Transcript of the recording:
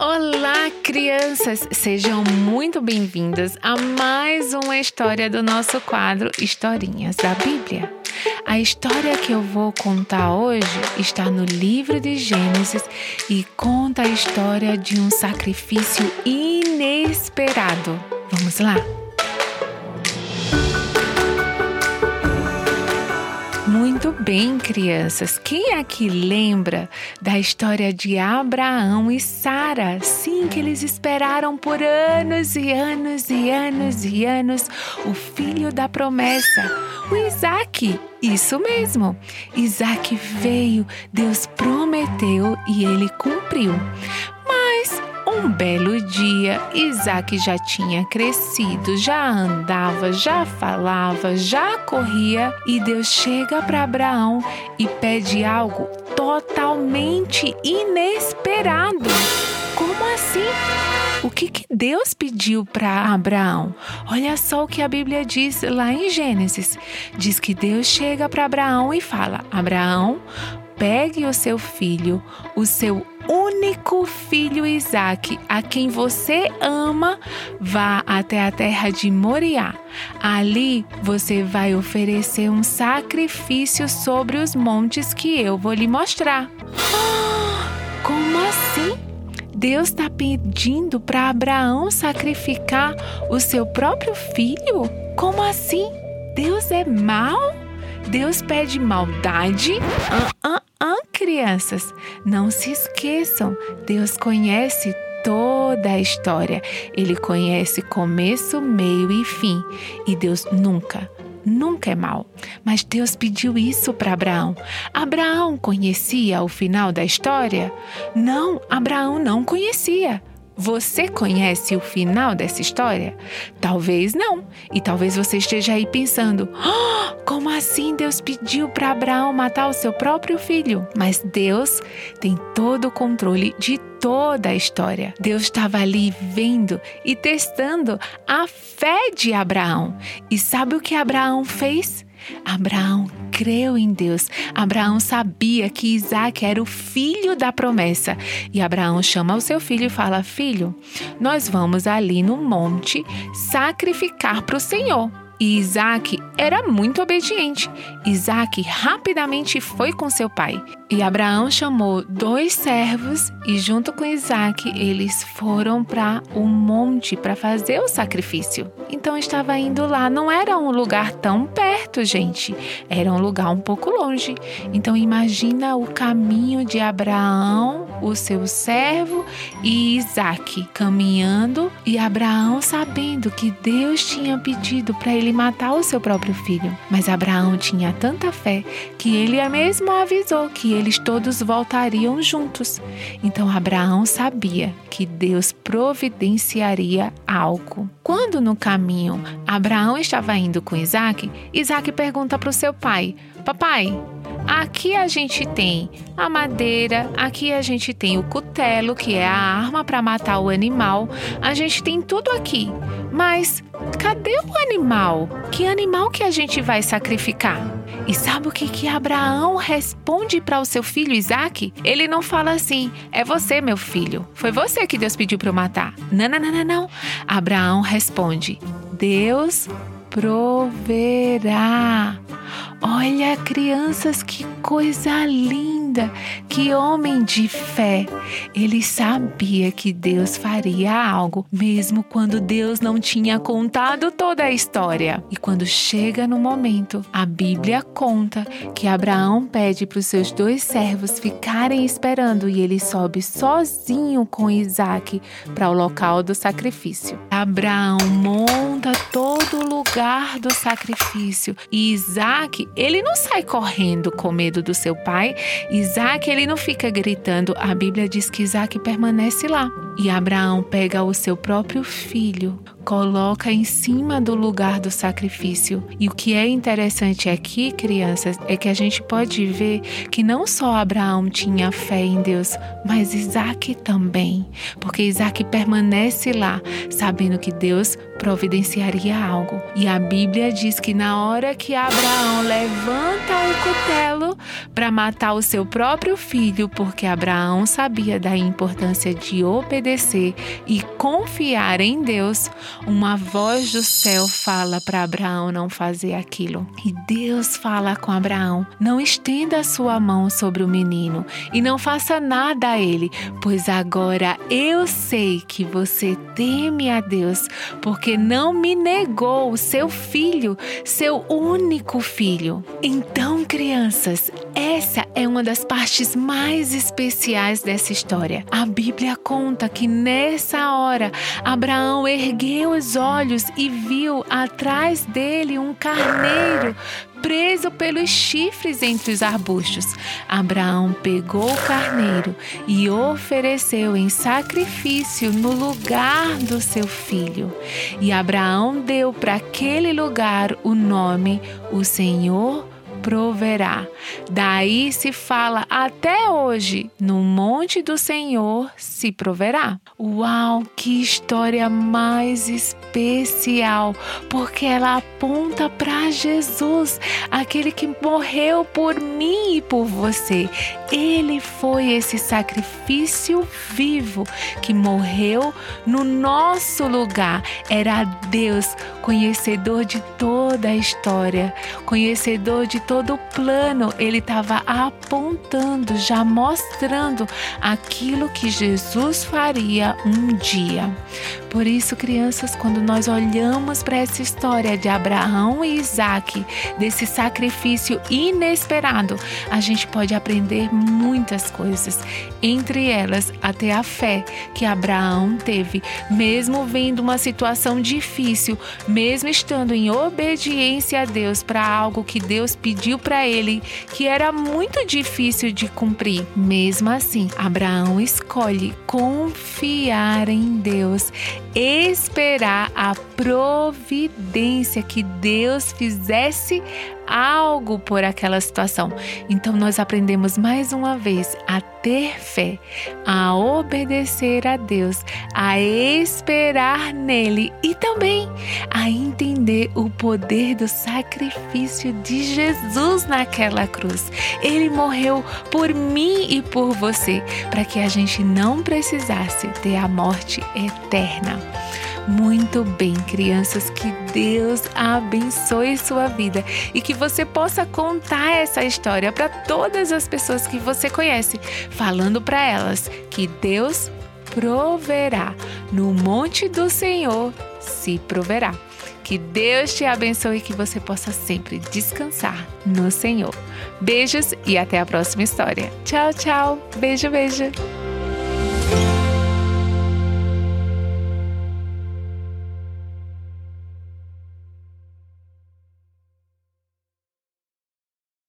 Olá, crianças! Sejam muito bem-vindas a mais uma história do nosso quadro Historinhas da Bíblia. A história que eu vou contar hoje está no livro de Gênesis e conta a história de um sacrifício inesperado. Vamos lá? Muito bem, crianças. Quem aqui lembra da história de Abraão e Sara? Sim, que eles esperaram por anos e anos e anos e anos o filho da promessa, o Isaac. Isso mesmo. Isaac veio, Deus prometeu e ele cumpriu. Um belo dia, Isaac já tinha crescido, já andava, já falava, já corria e Deus chega para Abraão e pede algo totalmente inesperado. Como assim? O que, que Deus pediu para Abraão? Olha só o que a Bíblia diz lá em Gênesis. Diz que Deus chega para Abraão e fala: Abraão, pegue o seu filho, o seu único filho Isaque, a quem você ama, vá até a terra de Moriá. Ali você vai oferecer um sacrifício sobre os montes que eu vou lhe mostrar. Oh, como assim? Deus está pedindo para Abraão sacrificar o seu próprio filho? Como assim? Deus é mau? Deus pede maldade? Uh, uh, ah, crianças, não se esqueçam, Deus conhece toda a história. Ele conhece começo, meio e fim. E Deus nunca, nunca é mal. Mas Deus pediu isso para Abraão. Abraão conhecia o final da história? Não, Abraão não conhecia. Você conhece o final dessa história? Talvez não. E talvez você esteja aí pensando: oh, como assim Deus pediu para Abraão matar o seu próprio filho? Mas Deus tem todo o controle de toda a história. Deus estava ali vendo e testando a fé de Abraão. E sabe o que Abraão fez? Abraão creu em Deus. Abraão sabia que Isaac era o filho da promessa. E Abraão chama o seu filho e fala: Filho, nós vamos ali no monte sacrificar para o Senhor. E Isaac era muito obediente. Isaac rapidamente foi com seu pai. E Abraão chamou dois servos e, junto com Isaac, eles foram para o monte para fazer o sacrifício. Então estava indo lá. Não era um lugar tão perto, gente. Era um lugar um pouco longe. Então imagina o caminho de Abraão, o seu servo e Isaac caminhando e Abraão sabendo que Deus tinha pedido para ele matar o seu próprio filho. Mas Abraão tinha tanta fé que ele mesmo avisou que eles todos voltariam juntos. Então Abraão sabia que Deus providenciaria algo. Quando no caminho Abraão estava indo com Isaac, Isaac pergunta para o seu pai: Papai, Aqui a gente tem a madeira, aqui a gente tem o cutelo, que é a arma para matar o animal. A gente tem tudo aqui. Mas cadê o animal? Que animal que a gente vai sacrificar? E sabe o que que Abraão responde para o seu filho Isaac? Ele não fala assim: "É você, meu filho. Foi você que Deus pediu para eu matar". Não, não, não, não, não. Abraão responde: "Deus proverá". Olha, crianças, que coisa linda! Que homem de fé! Ele sabia que Deus faria algo, mesmo quando Deus não tinha contado toda a história. E quando chega no momento, a Bíblia conta que Abraão pede para os seus dois servos ficarem esperando e ele sobe sozinho com Isaac para o local do sacrifício. Abraão monta todo o lugar do sacrifício e Isaac ele não sai correndo com medo do seu pai. Isaac, ele não fica gritando. A Bíblia diz que Isaac permanece lá. E Abraão pega o seu próprio filho, coloca em cima do lugar do sacrifício. E o que é interessante aqui, crianças, é que a gente pode ver que não só Abraão tinha fé em Deus, mas Isaac também, porque Isaac permanece lá, sabendo que Deus providenciaria algo. E a Bíblia diz que na hora que Abraão levanta o cutelo para matar o seu próprio filho, porque Abraão sabia da importância de obedecer e confiar em Deus, uma voz do céu fala para Abraão não fazer aquilo. E Deus fala com Abraão: não estenda a sua mão sobre o menino e não faça nada a ele, pois agora eu sei que você teme a Deus, porque não me negou o seu filho, seu único filho. Então, crianças, essa é uma das partes mais especiais dessa história. A Bíblia conta que nessa hora Abraão ergueu os olhos e viu atrás dele um carneiro preso pelos chifres entre os arbustos. Abraão pegou o carneiro e ofereceu em sacrifício no lugar do seu filho. E Abraão deu para aquele lugar o nome O Senhor proverá. Daí se fala até hoje: no monte do Senhor se proverá. Uau, que história mais especial! Porque ela aponta para Jesus, aquele que morreu por mim e por você. Ele foi esse sacrifício vivo que morreu no nosso lugar. Era Deus, conhecedor de toda a história, conhecedor de todo o plano, ele estava apontando, já mostrando aquilo que Jesus faria um dia. Por isso, crianças, quando nós olhamos para essa história de Abraão e Isaac, desse sacrifício inesperado, a gente pode aprender muitas coisas. Entre elas, até a fé que Abraão teve, mesmo vendo uma situação difícil, mesmo estando em obediência a Deus para algo que Deus pediu para ele, que era muito difícil de cumprir. Mesmo assim, Abraão escolhe confiar em Deus esperar a providência que Deus fizesse algo por aquela situação. Então nós aprendemos mais uma vez a ter fé, a obedecer a Deus, a esperar nele e também a entender o poder do sacrifício de Jesus naquela cruz. Ele morreu por mim e por você, para que a gente não precisasse ter a morte eterna. Muito bem, crianças, que Deus abençoe sua vida e que você possa contar essa história para todas as pessoas que você conhece, falando para elas que Deus proverá. No monte do Senhor se proverá. Que Deus te abençoe e que você possa sempre descansar no Senhor. Beijos e até a próxima história. Tchau, tchau. Beijo, beijo.